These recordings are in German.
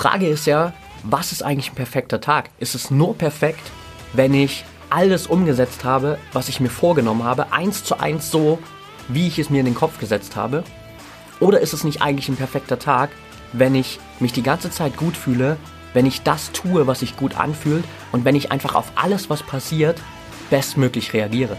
Frage ist ja, was ist eigentlich ein perfekter Tag? Ist es nur perfekt, wenn ich alles umgesetzt habe, was ich mir vorgenommen habe, eins zu eins so, wie ich es mir in den Kopf gesetzt habe? Oder ist es nicht eigentlich ein perfekter Tag, wenn ich mich die ganze Zeit gut fühle, wenn ich das tue, was sich gut anfühlt und wenn ich einfach auf alles, was passiert, bestmöglich reagiere?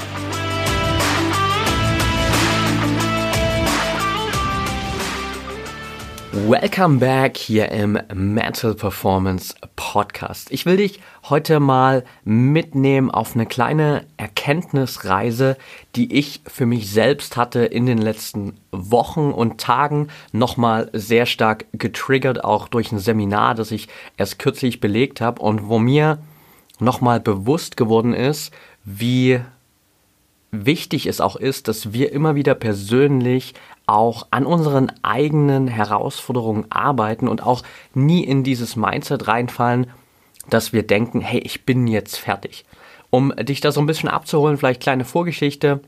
Welcome back hier im Mental Performance Podcast. Ich will dich heute mal mitnehmen auf eine kleine Erkenntnisreise, die ich für mich selbst hatte in den letzten Wochen und Tagen nochmal sehr stark getriggert, auch durch ein Seminar, das ich erst kürzlich belegt habe und wo mir nochmal bewusst geworden ist, wie wichtig es auch ist, dass wir immer wieder persönlich auch an unseren eigenen Herausforderungen arbeiten und auch nie in dieses Mindset reinfallen, dass wir denken, hey, ich bin jetzt fertig. Um dich da so ein bisschen abzuholen, vielleicht kleine Vorgeschichte.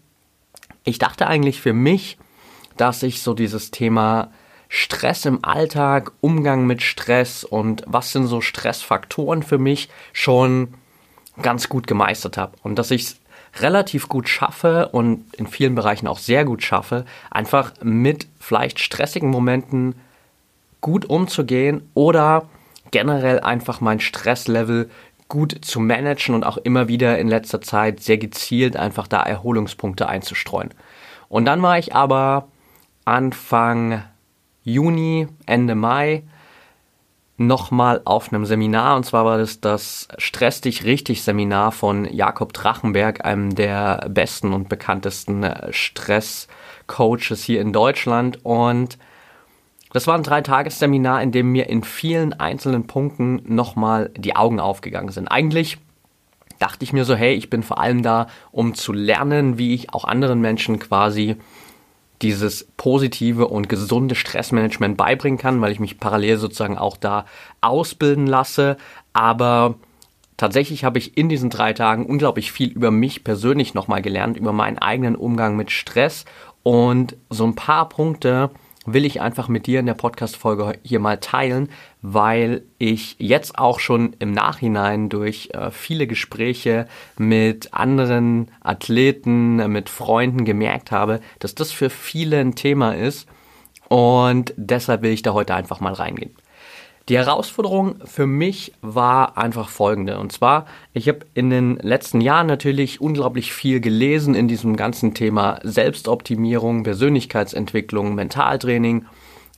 Ich dachte eigentlich für mich, dass ich so dieses Thema Stress im Alltag, Umgang mit Stress und was sind so Stressfaktoren für mich schon ganz gut gemeistert habe und dass ich es relativ gut schaffe und in vielen Bereichen auch sehr gut schaffe, einfach mit vielleicht stressigen Momenten gut umzugehen oder generell einfach mein Stresslevel gut zu managen und auch immer wieder in letzter Zeit sehr gezielt einfach da Erholungspunkte einzustreuen. Und dann war ich aber Anfang Juni, Ende Mai nochmal auf einem Seminar und zwar war das das Stress dich richtig Seminar von Jakob Drachenberg, einem der besten und bekanntesten äh, Stresscoaches hier in Deutschland und das war ein Dreitagesseminar, in dem mir in vielen einzelnen Punkten nochmal die Augen aufgegangen sind. Eigentlich dachte ich mir so, hey, ich bin vor allem da, um zu lernen, wie ich auch anderen Menschen quasi dieses positive und gesunde Stressmanagement beibringen kann, weil ich mich parallel sozusagen auch da ausbilden lasse. Aber tatsächlich habe ich in diesen drei Tagen unglaublich viel über mich persönlich nochmal gelernt, über meinen eigenen Umgang mit Stress und so ein paar Punkte, will ich einfach mit dir in der Podcast-Folge hier mal teilen, weil ich jetzt auch schon im Nachhinein durch äh, viele Gespräche mit anderen Athleten, äh, mit Freunden gemerkt habe, dass das für viele ein Thema ist und deshalb will ich da heute einfach mal reingehen. Die Herausforderung für mich war einfach folgende. Und zwar, ich habe in den letzten Jahren natürlich unglaublich viel gelesen in diesem ganzen Thema Selbstoptimierung, Persönlichkeitsentwicklung, Mentaltraining.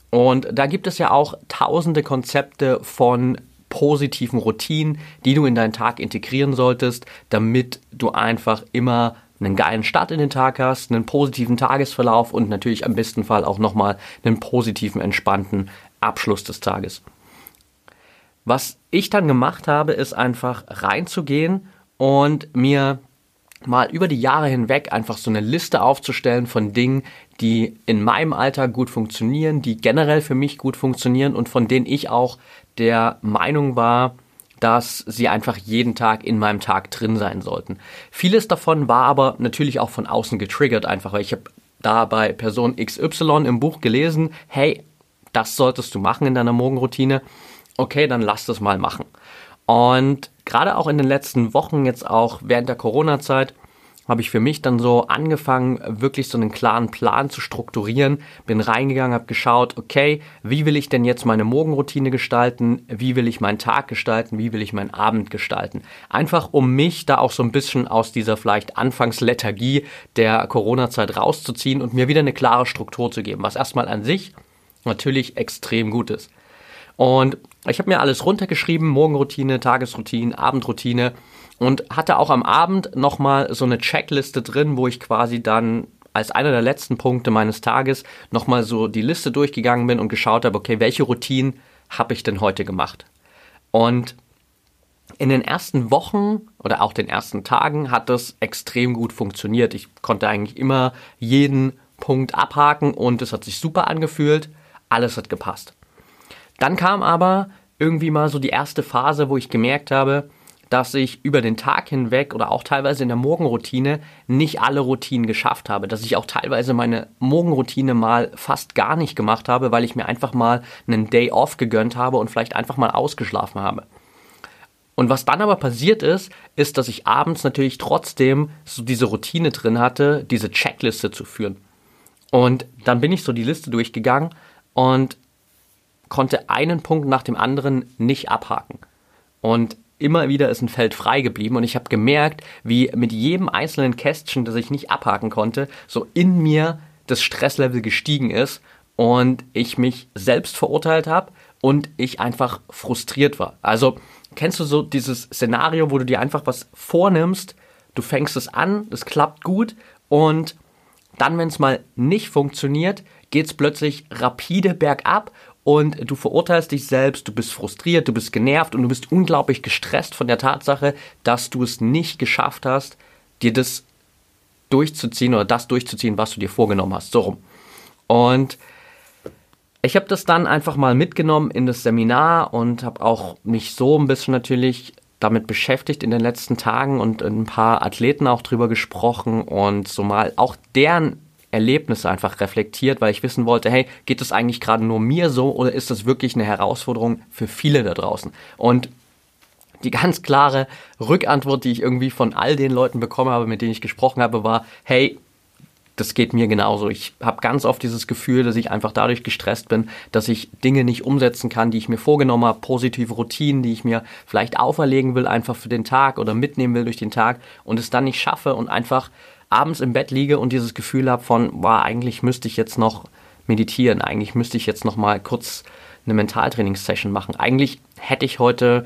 Und da gibt es ja auch tausende Konzepte von positiven Routinen, die du in deinen Tag integrieren solltest, damit du einfach immer einen geilen Start in den Tag hast, einen positiven Tagesverlauf und natürlich am besten Fall auch nochmal einen positiven, entspannten Abschluss des Tages. Was ich dann gemacht habe, ist einfach reinzugehen und mir mal über die Jahre hinweg einfach so eine Liste aufzustellen von Dingen, die in meinem Alltag gut funktionieren, die generell für mich gut funktionieren und von denen ich auch der Meinung war, dass sie einfach jeden Tag in meinem Tag drin sein sollten. Vieles davon war aber natürlich auch von außen getriggert, einfach weil ich habe da bei Person XY im Buch gelesen, hey, das solltest du machen in deiner Morgenroutine okay, dann lass das mal machen. Und gerade auch in den letzten Wochen, jetzt auch während der Corona-Zeit, habe ich für mich dann so angefangen, wirklich so einen klaren Plan zu strukturieren. Bin reingegangen, habe geschaut, okay, wie will ich denn jetzt meine Morgenroutine gestalten? Wie will ich meinen Tag gestalten? Wie will ich meinen Abend gestalten? Einfach um mich da auch so ein bisschen aus dieser vielleicht Anfangslethargie der Corona-Zeit rauszuziehen und mir wieder eine klare Struktur zu geben, was erstmal an sich natürlich extrem gut ist. Und ich habe mir alles runtergeschrieben, Morgenroutine, Tagesroutine, Abendroutine und hatte auch am Abend nochmal so eine Checkliste drin, wo ich quasi dann als einer der letzten Punkte meines Tages nochmal so die Liste durchgegangen bin und geschaut habe, okay, welche Routinen habe ich denn heute gemacht? Und in den ersten Wochen oder auch den ersten Tagen hat das extrem gut funktioniert. Ich konnte eigentlich immer jeden Punkt abhaken und es hat sich super angefühlt. Alles hat gepasst. Dann kam aber irgendwie mal so die erste Phase, wo ich gemerkt habe, dass ich über den Tag hinweg oder auch teilweise in der Morgenroutine nicht alle Routinen geschafft habe, dass ich auch teilweise meine Morgenroutine mal fast gar nicht gemacht habe, weil ich mir einfach mal einen Day off gegönnt habe und vielleicht einfach mal ausgeschlafen habe. Und was dann aber passiert ist, ist, dass ich abends natürlich trotzdem so diese Routine drin hatte, diese Checkliste zu führen. Und dann bin ich so die Liste durchgegangen und konnte einen Punkt nach dem anderen nicht abhaken. Und immer wieder ist ein Feld frei geblieben und ich habe gemerkt, wie mit jedem einzelnen Kästchen, das ich nicht abhaken konnte, so in mir das Stresslevel gestiegen ist und ich mich selbst verurteilt habe und ich einfach frustriert war. Also kennst du so dieses Szenario, wo du dir einfach was vornimmst, du fängst es an, es klappt gut und dann, wenn es mal nicht funktioniert, geht es plötzlich rapide bergab und du verurteilst dich selbst, du bist frustriert, du bist genervt und du bist unglaublich gestresst von der Tatsache, dass du es nicht geschafft hast, dir das durchzuziehen oder das durchzuziehen, was du dir vorgenommen hast. So rum. Und ich habe das dann einfach mal mitgenommen in das Seminar und habe auch mich so ein bisschen natürlich damit beschäftigt in den letzten Tagen und ein paar Athleten auch drüber gesprochen und so mal auch deren Erlebnisse einfach reflektiert, weil ich wissen wollte, hey, geht es eigentlich gerade nur mir so oder ist das wirklich eine Herausforderung für viele da draußen? Und die ganz klare Rückantwort, die ich irgendwie von all den Leuten bekommen habe, mit denen ich gesprochen habe, war, hey, das geht mir genauso. Ich habe ganz oft dieses Gefühl, dass ich einfach dadurch gestresst bin, dass ich Dinge nicht umsetzen kann, die ich mir vorgenommen habe, positive Routinen, die ich mir vielleicht auferlegen will, einfach für den Tag oder mitnehmen will durch den Tag und es dann nicht schaffe und einfach abends im Bett liege und dieses Gefühl habe von, boah, eigentlich müsste ich jetzt noch meditieren, eigentlich müsste ich jetzt noch mal kurz eine Mentaltrainingssession machen. Eigentlich hätte ich heute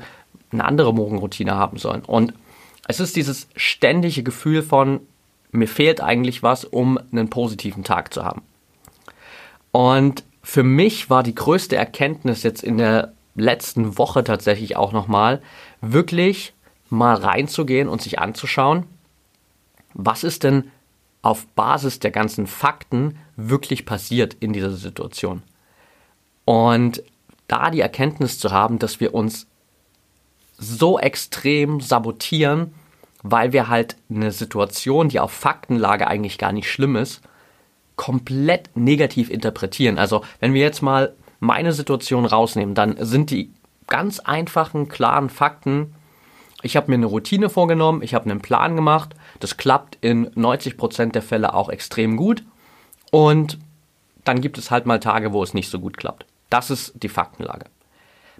eine andere Morgenroutine haben sollen. Und es ist dieses ständige Gefühl von, mir fehlt eigentlich was, um einen positiven Tag zu haben. Und für mich war die größte Erkenntnis jetzt in der letzten Woche tatsächlich auch nochmal, wirklich mal reinzugehen und sich anzuschauen, was ist denn auf Basis der ganzen Fakten wirklich passiert in dieser Situation. Und da die Erkenntnis zu haben, dass wir uns so extrem sabotieren, weil wir halt eine Situation, die auf Faktenlage eigentlich gar nicht schlimm ist, komplett negativ interpretieren. Also wenn wir jetzt mal meine Situation rausnehmen, dann sind die ganz einfachen, klaren Fakten ich habe mir eine Routine vorgenommen, ich habe einen Plan gemacht. Das klappt in 90% der Fälle auch extrem gut. Und dann gibt es halt mal Tage, wo es nicht so gut klappt. Das ist die Faktenlage.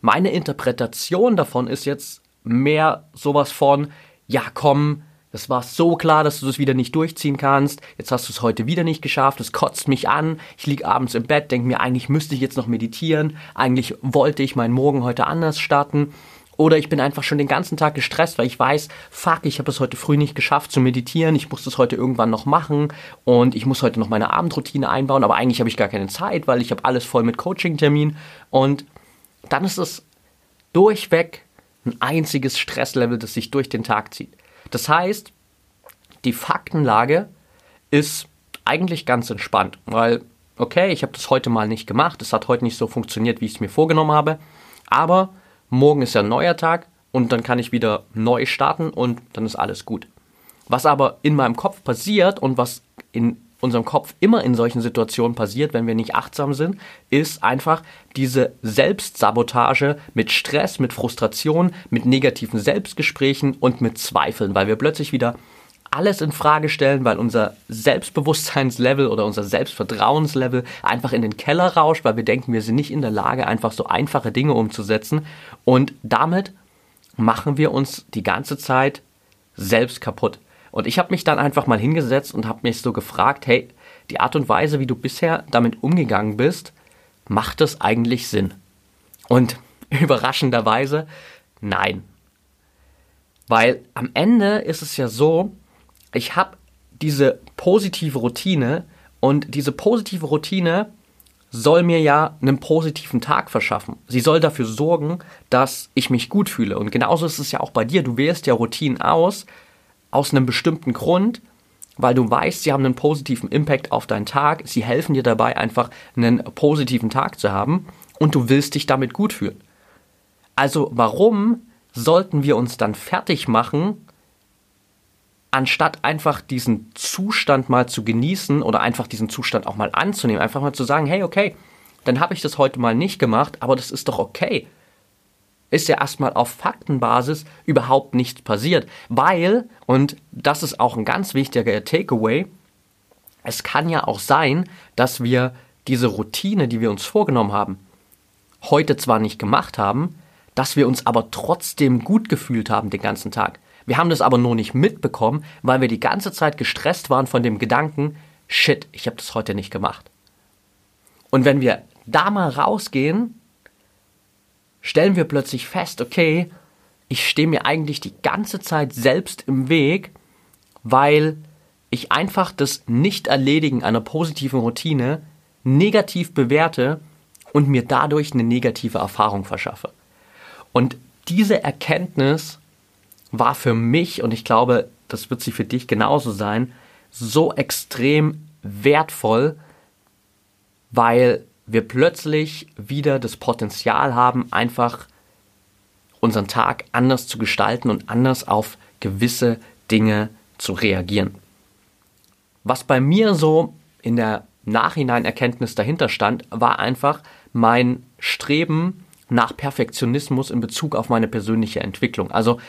Meine Interpretation davon ist jetzt mehr sowas von, ja komm, das war so klar, dass du das wieder nicht durchziehen kannst. Jetzt hast du es heute wieder nicht geschafft. Es kotzt mich an. Ich liege abends im Bett, denke mir, eigentlich müsste ich jetzt noch meditieren. Eigentlich wollte ich meinen Morgen heute anders starten. Oder ich bin einfach schon den ganzen Tag gestresst, weil ich weiß, fuck, ich habe es heute früh nicht geschafft zu meditieren, ich muss das heute irgendwann noch machen und ich muss heute noch meine Abendroutine einbauen, aber eigentlich habe ich gar keine Zeit, weil ich habe alles voll mit Coaching-Termin und dann ist es durchweg ein einziges Stresslevel, das sich durch den Tag zieht. Das heißt, die Faktenlage ist eigentlich ganz entspannt, weil, okay, ich habe das heute mal nicht gemacht, es hat heute nicht so funktioniert, wie ich es mir vorgenommen habe, aber morgen ist ja ein neuer Tag und dann kann ich wieder neu starten und dann ist alles gut. Was aber in meinem Kopf passiert und was in unserem Kopf immer in solchen Situationen passiert, wenn wir nicht achtsam sind, ist einfach diese Selbstsabotage mit Stress, mit Frustration, mit negativen Selbstgesprächen und mit Zweifeln, weil wir plötzlich wieder alles in Frage stellen, weil unser Selbstbewusstseinslevel oder unser Selbstvertrauenslevel einfach in den Keller rauscht, weil wir denken, wir sind nicht in der Lage, einfach so einfache Dinge umzusetzen. Und damit machen wir uns die ganze Zeit selbst kaputt. Und ich habe mich dann einfach mal hingesetzt und habe mich so gefragt, hey, die Art und Weise, wie du bisher damit umgegangen bist, macht das eigentlich Sinn? Und überraschenderweise, nein. Weil am Ende ist es ja so, ich habe diese positive Routine und diese positive Routine soll mir ja einen positiven Tag verschaffen. Sie soll dafür sorgen, dass ich mich gut fühle. Und genauso ist es ja auch bei dir. Du wählst ja Routinen aus, aus einem bestimmten Grund, weil du weißt, sie haben einen positiven Impact auf deinen Tag. Sie helfen dir dabei, einfach einen positiven Tag zu haben und du willst dich damit gut fühlen. Also warum sollten wir uns dann fertig machen, anstatt einfach diesen Zustand mal zu genießen oder einfach diesen Zustand auch mal anzunehmen, einfach mal zu sagen, hey, okay, dann habe ich das heute mal nicht gemacht, aber das ist doch okay. Ist ja erstmal auf Faktenbasis überhaupt nichts passiert, weil, und das ist auch ein ganz wichtiger Takeaway, es kann ja auch sein, dass wir diese Routine, die wir uns vorgenommen haben, heute zwar nicht gemacht haben, dass wir uns aber trotzdem gut gefühlt haben den ganzen Tag. Wir haben das aber nur nicht mitbekommen, weil wir die ganze Zeit gestresst waren von dem Gedanken, shit, ich habe das heute nicht gemacht. Und wenn wir da mal rausgehen, stellen wir plötzlich fest, okay, ich stehe mir eigentlich die ganze Zeit selbst im Weg, weil ich einfach das Nicht-Erledigen einer positiven Routine negativ bewerte und mir dadurch eine negative Erfahrung verschaffe. Und diese Erkenntnis war für mich, und ich glaube, das wird sie für dich genauso sein, so extrem wertvoll, weil wir plötzlich wieder das Potenzial haben, einfach unseren Tag anders zu gestalten und anders auf gewisse Dinge zu reagieren. Was bei mir so in der Nachhinein Erkenntnis dahinter stand, war einfach mein Streben nach Perfektionismus in Bezug auf meine persönliche Entwicklung. Also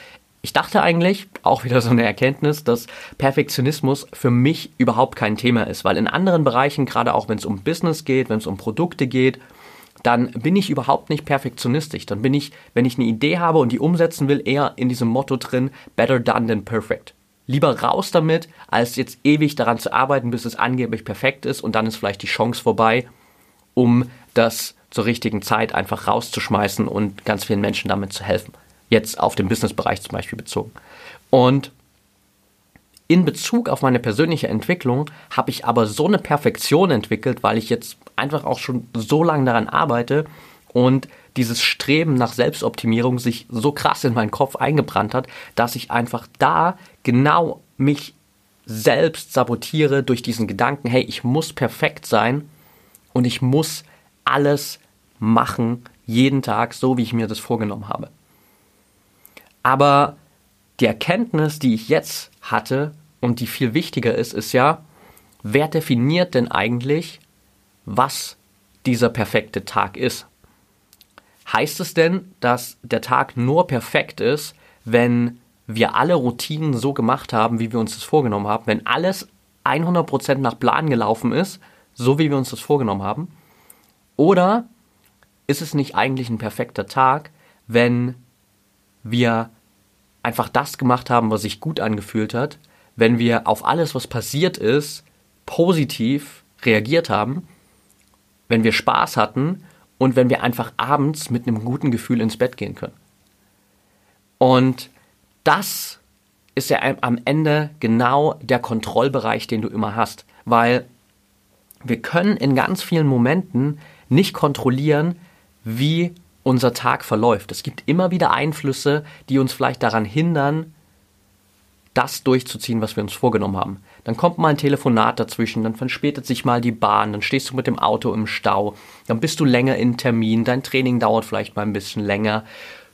ich dachte eigentlich, auch wieder so eine Erkenntnis, dass Perfektionismus für mich überhaupt kein Thema ist, weil in anderen Bereichen, gerade auch wenn es um Business geht, wenn es um Produkte geht, dann bin ich überhaupt nicht perfektionistisch. Dann bin ich, wenn ich eine Idee habe und die umsetzen will, eher in diesem Motto drin, better done than perfect. Lieber raus damit, als jetzt ewig daran zu arbeiten, bis es angeblich perfekt ist und dann ist vielleicht die Chance vorbei, um das zur richtigen Zeit einfach rauszuschmeißen und ganz vielen Menschen damit zu helfen jetzt auf den Businessbereich zum Beispiel bezogen. Und in Bezug auf meine persönliche Entwicklung habe ich aber so eine Perfektion entwickelt, weil ich jetzt einfach auch schon so lange daran arbeite und dieses Streben nach Selbstoptimierung sich so krass in meinen Kopf eingebrannt hat, dass ich einfach da genau mich selbst sabotiere durch diesen Gedanken, hey, ich muss perfekt sein und ich muss alles machen, jeden Tag, so wie ich mir das vorgenommen habe. Aber die Erkenntnis, die ich jetzt hatte und die viel wichtiger ist, ist ja, wer definiert denn eigentlich, was dieser perfekte Tag ist? Heißt es denn, dass der Tag nur perfekt ist, wenn wir alle Routinen so gemacht haben, wie wir uns das vorgenommen haben, wenn alles 100% nach Plan gelaufen ist, so wie wir uns das vorgenommen haben? Oder ist es nicht eigentlich ein perfekter Tag, wenn wir einfach das gemacht haben, was sich gut angefühlt hat, wenn wir auf alles, was passiert ist, positiv reagiert haben, wenn wir Spaß hatten und wenn wir einfach abends mit einem guten Gefühl ins Bett gehen können. Und das ist ja am Ende genau der Kontrollbereich, den du immer hast, weil wir können in ganz vielen Momenten nicht kontrollieren, wie unser Tag verläuft. Es gibt immer wieder Einflüsse, die uns vielleicht daran hindern, das durchzuziehen, was wir uns vorgenommen haben. Dann kommt mal ein Telefonat dazwischen, dann verspätet sich mal die Bahn, dann stehst du mit dem Auto im Stau, dann bist du länger in Termin, dein Training dauert vielleicht mal ein bisschen länger,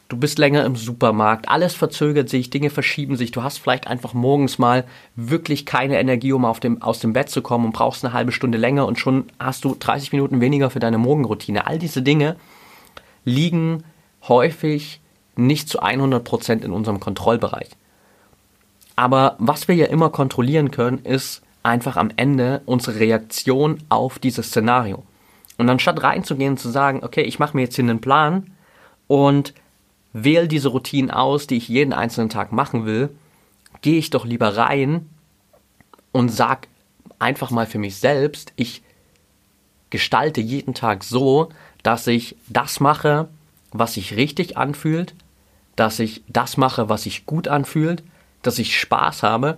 du bist länger im Supermarkt, alles verzögert sich, Dinge verschieben sich, du hast vielleicht einfach morgens mal wirklich keine Energie, um auf dem, aus dem Bett zu kommen und brauchst eine halbe Stunde länger und schon hast du 30 Minuten weniger für deine Morgenroutine. All diese Dinge liegen häufig nicht zu 100% in unserem Kontrollbereich. Aber was wir ja immer kontrollieren können, ist einfach am Ende unsere Reaktion auf dieses Szenario. Und anstatt reinzugehen und zu sagen, okay, ich mache mir jetzt hier einen Plan und wähle diese Routinen aus, die ich jeden einzelnen Tag machen will, gehe ich doch lieber rein und sag einfach mal für mich selbst, ich gestalte jeden Tag so, dass ich das mache, was sich richtig anfühlt, dass ich das mache, was sich gut anfühlt, dass ich Spaß habe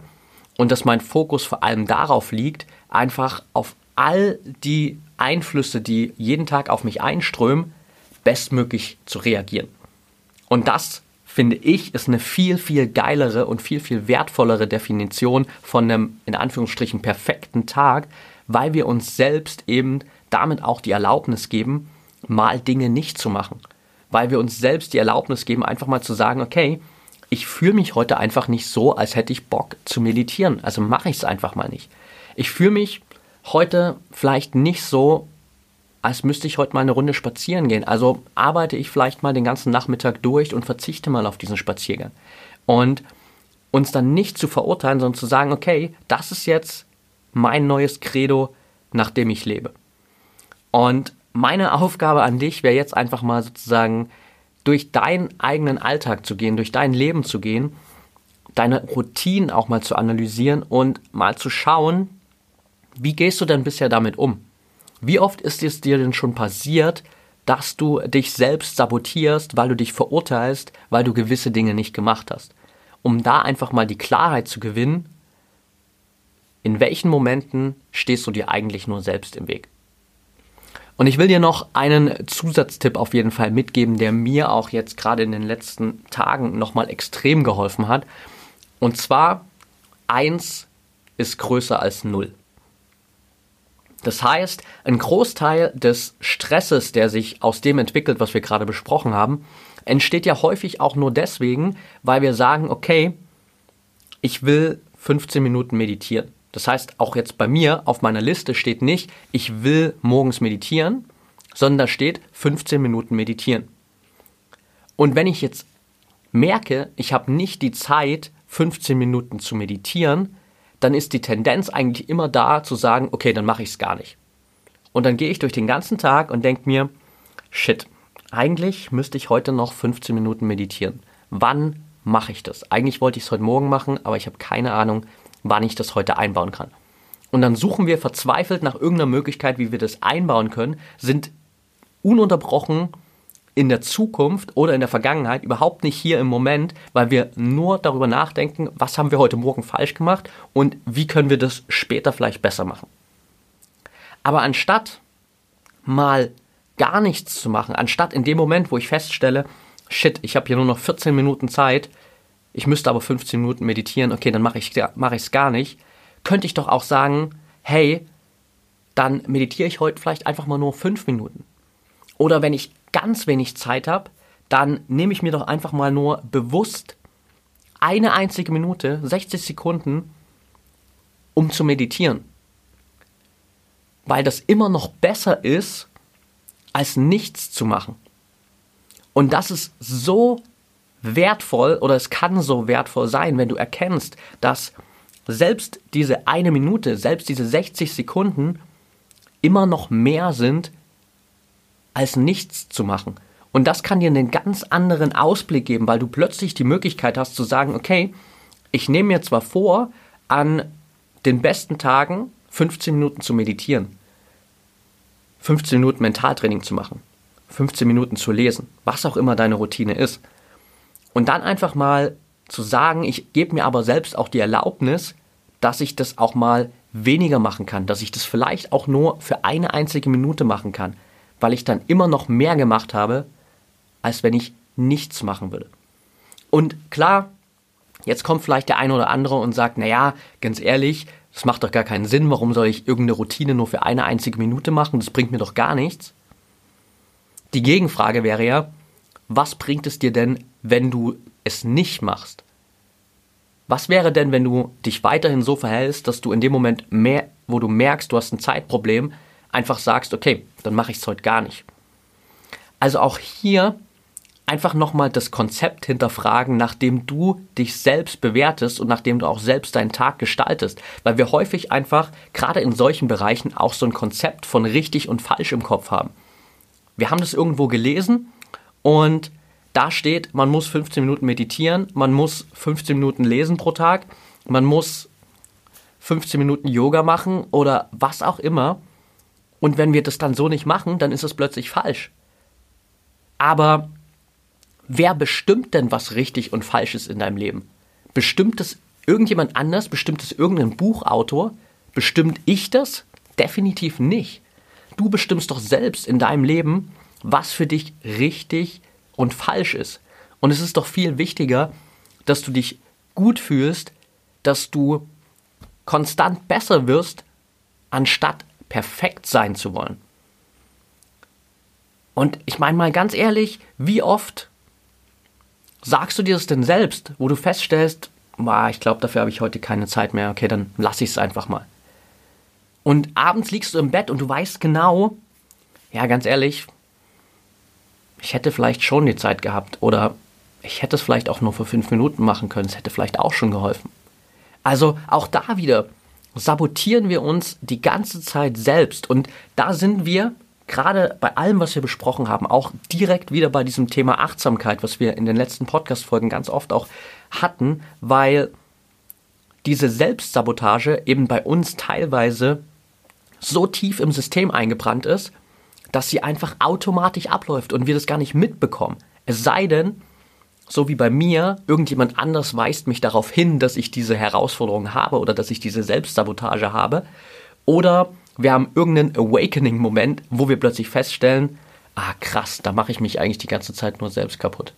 und dass mein Fokus vor allem darauf liegt, einfach auf all die Einflüsse, die jeden Tag auf mich einströmen, bestmöglich zu reagieren. Und das, finde ich, ist eine viel, viel geilere und viel, viel wertvollere Definition von einem, in Anführungsstrichen, perfekten Tag, weil wir uns selbst eben damit auch die Erlaubnis geben, mal Dinge nicht zu machen. Weil wir uns selbst die Erlaubnis geben, einfach mal zu sagen, okay, ich fühle mich heute einfach nicht so, als hätte ich Bock zu meditieren. Also mache ich es einfach mal nicht. Ich fühle mich heute vielleicht nicht so, als müsste ich heute mal eine Runde spazieren gehen. Also arbeite ich vielleicht mal den ganzen Nachmittag durch und verzichte mal auf diesen Spaziergang. Und uns dann nicht zu verurteilen, sondern zu sagen, okay, das ist jetzt mein neues Credo, nach dem ich lebe. Und meine Aufgabe an dich wäre jetzt einfach mal sozusagen durch deinen eigenen Alltag zu gehen, durch dein Leben zu gehen, deine Routinen auch mal zu analysieren und mal zu schauen, wie gehst du denn bisher damit um? Wie oft ist es dir denn schon passiert, dass du dich selbst sabotierst, weil du dich verurteilst, weil du gewisse Dinge nicht gemacht hast? Um da einfach mal die Klarheit zu gewinnen, in welchen Momenten stehst du dir eigentlich nur selbst im Weg? Und ich will dir noch einen Zusatztipp auf jeden Fall mitgeben, der mir auch jetzt gerade in den letzten Tagen nochmal extrem geholfen hat. Und zwar, eins ist größer als null. Das heißt, ein Großteil des Stresses, der sich aus dem entwickelt, was wir gerade besprochen haben, entsteht ja häufig auch nur deswegen, weil wir sagen, okay, ich will 15 Minuten meditieren. Das heißt, auch jetzt bei mir auf meiner Liste steht nicht, ich will morgens meditieren, sondern da steht 15 Minuten meditieren. Und wenn ich jetzt merke, ich habe nicht die Zeit, 15 Minuten zu meditieren, dann ist die Tendenz eigentlich immer da zu sagen, okay, dann mache ich es gar nicht. Und dann gehe ich durch den ganzen Tag und denke mir, shit, eigentlich müsste ich heute noch 15 Minuten meditieren. Wann mache ich das? Eigentlich wollte ich es heute Morgen machen, aber ich habe keine Ahnung, wann ich das heute einbauen kann. Und dann suchen wir verzweifelt nach irgendeiner Möglichkeit, wie wir das einbauen können, sind ununterbrochen in der Zukunft oder in der Vergangenheit, überhaupt nicht hier im Moment, weil wir nur darüber nachdenken, was haben wir heute Morgen falsch gemacht und wie können wir das später vielleicht besser machen. Aber anstatt mal gar nichts zu machen, anstatt in dem Moment, wo ich feststelle, shit, ich habe hier nur noch 14 Minuten Zeit, ich müsste aber 15 Minuten meditieren, okay, dann mache ich es mach gar nicht, könnte ich doch auch sagen, hey, dann meditiere ich heute vielleicht einfach mal nur 5 Minuten. Oder wenn ich ganz wenig Zeit habe, dann nehme ich mir doch einfach mal nur bewusst eine einzige Minute, 60 Sekunden, um zu meditieren. Weil das immer noch besser ist, als nichts zu machen. Und das ist so wertvoll oder es kann so wertvoll sein, wenn du erkennst, dass selbst diese eine Minute, selbst diese 60 Sekunden immer noch mehr sind, als nichts zu machen. Und das kann dir einen ganz anderen Ausblick geben, weil du plötzlich die Möglichkeit hast zu sagen, okay, ich nehme mir zwar vor, an den besten Tagen 15 Minuten zu meditieren, 15 Minuten Mentaltraining zu machen, 15 Minuten zu lesen, was auch immer deine Routine ist. Und dann einfach mal zu sagen, ich gebe mir aber selbst auch die Erlaubnis, dass ich das auch mal weniger machen kann, dass ich das vielleicht auch nur für eine einzige Minute machen kann, weil ich dann immer noch mehr gemacht habe, als wenn ich nichts machen würde. Und klar, jetzt kommt vielleicht der eine oder andere und sagt, naja, ganz ehrlich, das macht doch gar keinen Sinn, warum soll ich irgendeine Routine nur für eine einzige Minute machen, das bringt mir doch gar nichts. Die Gegenfrage wäre ja, was bringt es dir denn, wenn du es nicht machst? Was wäre denn, wenn du dich weiterhin so verhältst, dass du in dem Moment mehr, wo du merkst, du hast ein Zeitproblem, einfach sagst, okay, dann mache ich es heute gar nicht. Also auch hier einfach nochmal das Konzept hinterfragen, nachdem du dich selbst bewertest und nachdem du auch selbst deinen Tag gestaltest. Weil wir häufig einfach, gerade in solchen Bereichen, auch so ein Konzept von richtig und falsch im Kopf haben. Wir haben das irgendwo gelesen und da steht, man muss 15 Minuten meditieren, man muss 15 Minuten lesen pro Tag, man muss 15 Minuten Yoga machen oder was auch immer. Und wenn wir das dann so nicht machen, dann ist es plötzlich falsch. Aber wer bestimmt denn, was richtig und falsch ist in deinem Leben? Bestimmt es irgendjemand anders? Bestimmt es irgendein Buchautor? Bestimmt ich das? Definitiv nicht. du bestimmst doch selbst in deinem Leben, was für dich richtig und falsch ist. Und es ist doch viel wichtiger, dass du dich gut fühlst, dass du konstant besser wirst, anstatt perfekt sein zu wollen. Und ich meine mal ganz ehrlich, wie oft sagst du dir das denn selbst, wo du feststellst, ich glaube, dafür habe ich heute keine Zeit mehr, okay, dann lass ich es einfach mal. Und abends liegst du im Bett und du weißt genau, ja, ganz ehrlich, ich hätte vielleicht schon die Zeit gehabt oder ich hätte es vielleicht auch nur für fünf Minuten machen können, es hätte vielleicht auch schon geholfen. Also auch da wieder sabotieren wir uns die ganze Zeit selbst und da sind wir gerade bei allem, was wir besprochen haben, auch direkt wieder bei diesem Thema Achtsamkeit, was wir in den letzten Podcast-Folgen ganz oft auch hatten, weil diese Selbstsabotage eben bei uns teilweise so tief im System eingebrannt ist, dass sie einfach automatisch abläuft und wir das gar nicht mitbekommen. Es sei denn, so wie bei mir, irgendjemand anders weist mich darauf hin, dass ich diese Herausforderung habe oder dass ich diese Selbstsabotage habe. Oder wir haben irgendeinen Awakening-Moment, wo wir plötzlich feststellen, ah krass, da mache ich mich eigentlich die ganze Zeit nur selbst kaputt.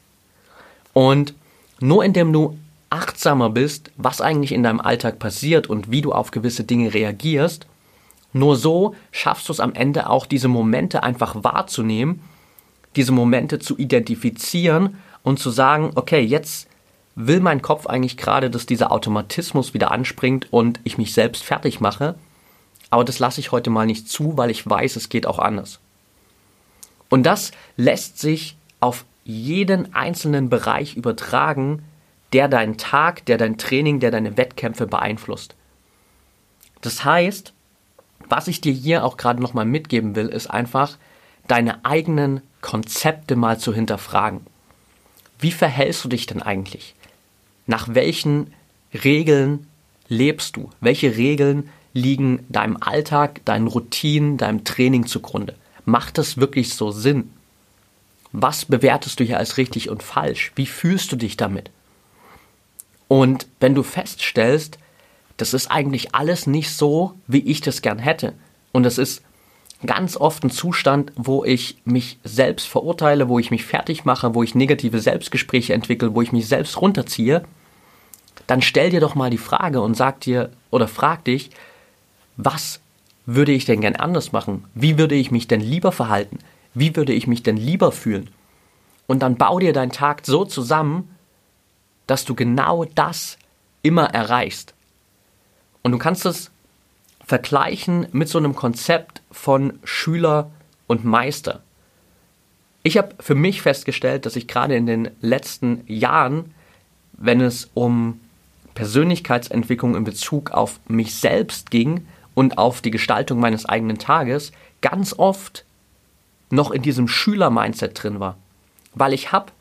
Und nur indem du achtsamer bist, was eigentlich in deinem Alltag passiert und wie du auf gewisse Dinge reagierst, nur so schaffst du es am Ende auch, diese Momente einfach wahrzunehmen, diese Momente zu identifizieren und zu sagen, okay, jetzt will mein Kopf eigentlich gerade, dass dieser Automatismus wieder anspringt und ich mich selbst fertig mache. Aber das lasse ich heute mal nicht zu, weil ich weiß, es geht auch anders. Und das lässt sich auf jeden einzelnen Bereich übertragen, der deinen Tag, der dein Training, der deine Wettkämpfe beeinflusst. Das heißt, was ich dir hier auch gerade nochmal mitgeben will, ist einfach, deine eigenen Konzepte mal zu hinterfragen. Wie verhältst du dich denn eigentlich? Nach welchen Regeln lebst du? Welche Regeln liegen deinem Alltag, deinen Routinen, deinem Training zugrunde? Macht das wirklich so Sinn? Was bewertest du hier als richtig und falsch? Wie fühlst du dich damit? Und wenn du feststellst, das ist eigentlich alles nicht so, wie ich das gern hätte. Und das ist ganz oft ein Zustand, wo ich mich selbst verurteile, wo ich mich fertig mache, wo ich negative Selbstgespräche entwickle, wo ich mich selbst runterziehe, dann stell dir doch mal die Frage und sag dir oder frag dich, was würde ich denn gern anders machen? Wie würde ich mich denn lieber verhalten? Wie würde ich mich denn lieber fühlen? Und dann bau dir deinen Tag so zusammen, dass du genau das immer erreichst. Und du kannst es vergleichen mit so einem Konzept von Schüler und Meister. Ich habe für mich festgestellt, dass ich gerade in den letzten Jahren, wenn es um Persönlichkeitsentwicklung in Bezug auf mich selbst ging und auf die Gestaltung meines eigenen Tages, ganz oft noch in diesem Schüler-Mindset drin war. Weil ich habe,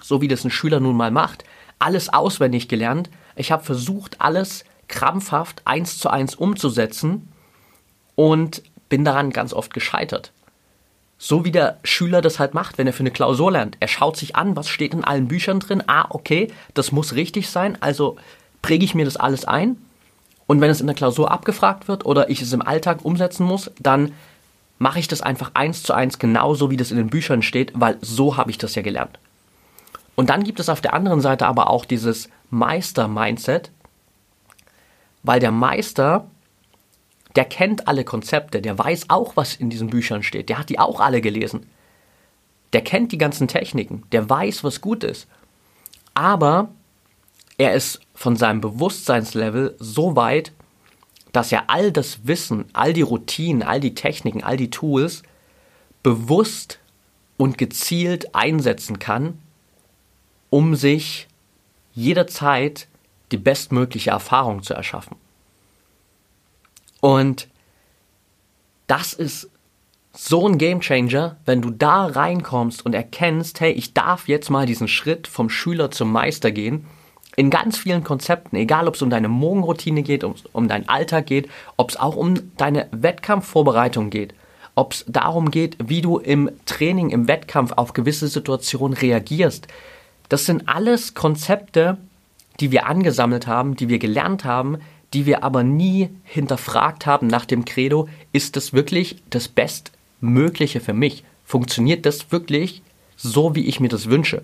so wie das ein Schüler nun mal macht, alles auswendig gelernt. Ich habe versucht, alles krampfhaft eins zu eins umzusetzen und bin daran ganz oft gescheitert. So wie der Schüler das halt macht, wenn er für eine Klausur lernt. Er schaut sich an, was steht in allen Büchern drin. Ah, okay, das muss richtig sein, also präge ich mir das alles ein. Und wenn es in der Klausur abgefragt wird oder ich es im Alltag umsetzen muss, dann mache ich das einfach eins zu eins genauso, wie das in den Büchern steht, weil so habe ich das ja gelernt. Und dann gibt es auf der anderen Seite aber auch dieses Meister-Mindset, weil der Meister, der kennt alle Konzepte, der weiß auch, was in diesen Büchern steht, der hat die auch alle gelesen. Der kennt die ganzen Techniken, der weiß, was gut ist. Aber er ist von seinem Bewusstseinslevel so weit, dass er all das Wissen, all die Routinen, all die Techniken, all die Tools bewusst und gezielt einsetzen kann, um sich jederzeit die bestmögliche Erfahrung zu erschaffen. Und das ist so ein Gamechanger, wenn du da reinkommst und erkennst, hey, ich darf jetzt mal diesen Schritt vom Schüler zum Meister gehen. In ganz vielen Konzepten, egal ob es um deine Morgenroutine geht, um, um deinen Alltag geht, ob es auch um deine Wettkampfvorbereitung geht, ob es darum geht, wie du im Training, im Wettkampf auf gewisse Situationen reagierst. Das sind alles Konzepte, die wir angesammelt haben, die wir gelernt haben, die wir aber nie hinterfragt haben nach dem Credo, ist das wirklich das Bestmögliche für mich? Funktioniert das wirklich so, wie ich mir das wünsche?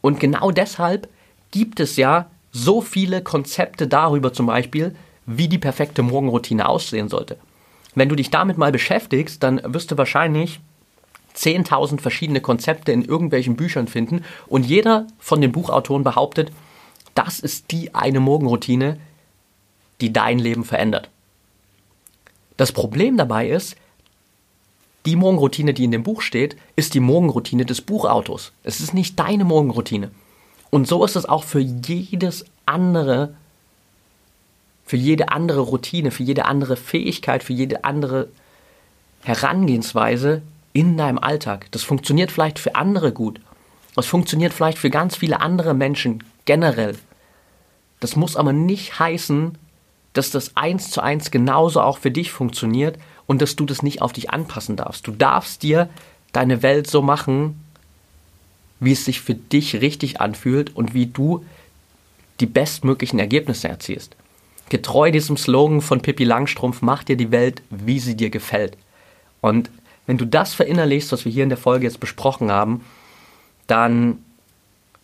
Und genau deshalb gibt es ja so viele Konzepte darüber zum Beispiel, wie die perfekte Morgenroutine aussehen sollte. Wenn du dich damit mal beschäftigst, dann wirst du wahrscheinlich 10.000 verschiedene Konzepte in irgendwelchen Büchern finden und jeder von den Buchautoren behauptet, das ist die eine Morgenroutine, die dein Leben verändert. Das Problem dabei ist, die Morgenroutine, die in dem Buch steht, ist die Morgenroutine des Buchautors. Es ist nicht deine Morgenroutine. Und so ist es auch für jedes andere, für jede andere Routine, für jede andere Fähigkeit, für jede andere Herangehensweise in deinem Alltag. Das funktioniert vielleicht für andere gut. Das funktioniert vielleicht für ganz viele andere Menschen generell. Das muss aber nicht heißen, dass das eins zu eins genauso auch für dich funktioniert und dass du das nicht auf dich anpassen darfst. Du darfst dir deine Welt so machen, wie es sich für dich richtig anfühlt und wie du die bestmöglichen Ergebnisse erzielst. Getreu diesem Slogan von Pippi Langstrumpf, mach dir die Welt, wie sie dir gefällt. Und wenn du das verinnerlichst, was wir hier in der Folge jetzt besprochen haben, dann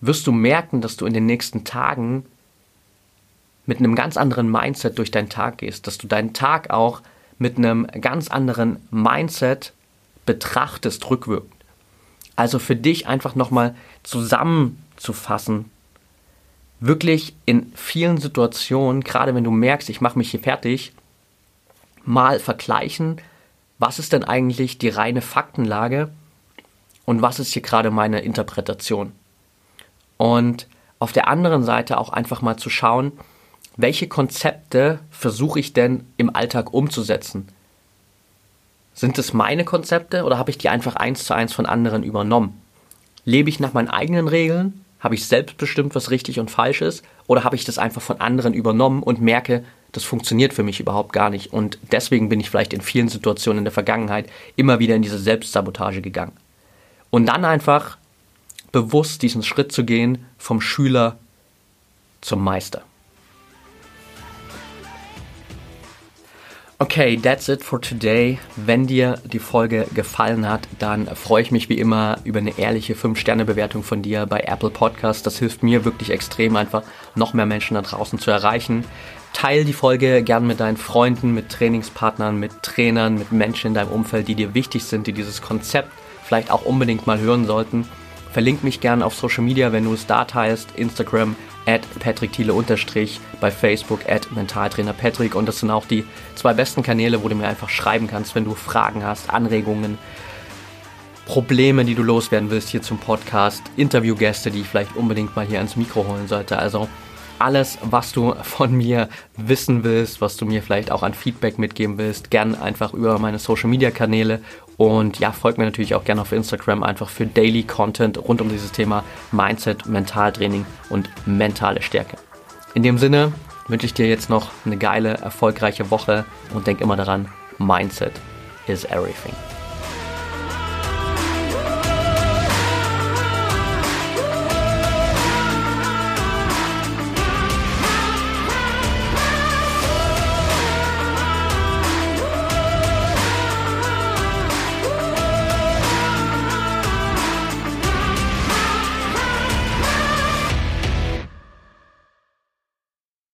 wirst du merken, dass du in den nächsten Tagen mit einem ganz anderen Mindset durch deinen Tag gehst, dass du deinen Tag auch mit einem ganz anderen Mindset betrachtest rückwirkend. Also für dich einfach nochmal zusammenzufassen, wirklich in vielen Situationen, gerade wenn du merkst, ich mache mich hier fertig, mal vergleichen, was ist denn eigentlich die reine Faktenlage und was ist hier gerade meine Interpretation. Und auf der anderen Seite auch einfach mal zu schauen, welche Konzepte versuche ich denn im Alltag umzusetzen? Sind es meine Konzepte oder habe ich die einfach eins zu eins von anderen übernommen? Lebe ich nach meinen eigenen Regeln? Habe ich selbst bestimmt, was richtig und falsch ist? Oder habe ich das einfach von anderen übernommen und merke, das funktioniert für mich überhaupt gar nicht. Und deswegen bin ich vielleicht in vielen Situationen in der Vergangenheit immer wieder in diese Selbstsabotage gegangen. Und dann einfach bewusst diesen Schritt zu gehen vom Schüler zum Meister. Okay, that's it for today. Wenn dir die Folge gefallen hat, dann freue ich mich wie immer über eine ehrliche 5-Sterne-Bewertung von dir bei Apple Podcast. Das hilft mir wirklich extrem, einfach noch mehr Menschen da draußen zu erreichen. Teil die Folge gern mit deinen Freunden, mit Trainingspartnern, mit Trainern, mit Menschen in deinem Umfeld, die dir wichtig sind, die dieses Konzept vielleicht auch unbedingt mal hören sollten. Verlink mich gern auf Social Media, wenn du es da teilst. Instagram, at Patrick Thiele unterstrich, bei Facebook at Mentaltrainer Patrick und das sind auch die zwei besten Kanäle, wo du mir einfach schreiben kannst, wenn du Fragen hast, Anregungen, Probleme, die du loswerden willst hier zum Podcast, Interviewgäste, die ich vielleicht unbedingt mal hier ans Mikro holen sollte. Also alles, was du von mir wissen willst, was du mir vielleicht auch an Feedback mitgeben willst, gern einfach über meine Social Media Kanäle und ja, folgt mir natürlich auch gerne auf Instagram einfach für Daily Content rund um dieses Thema Mindset, Mentaltraining und mentale Stärke. In dem Sinne wünsche ich dir jetzt noch eine geile, erfolgreiche Woche und denk immer daran, Mindset is everything.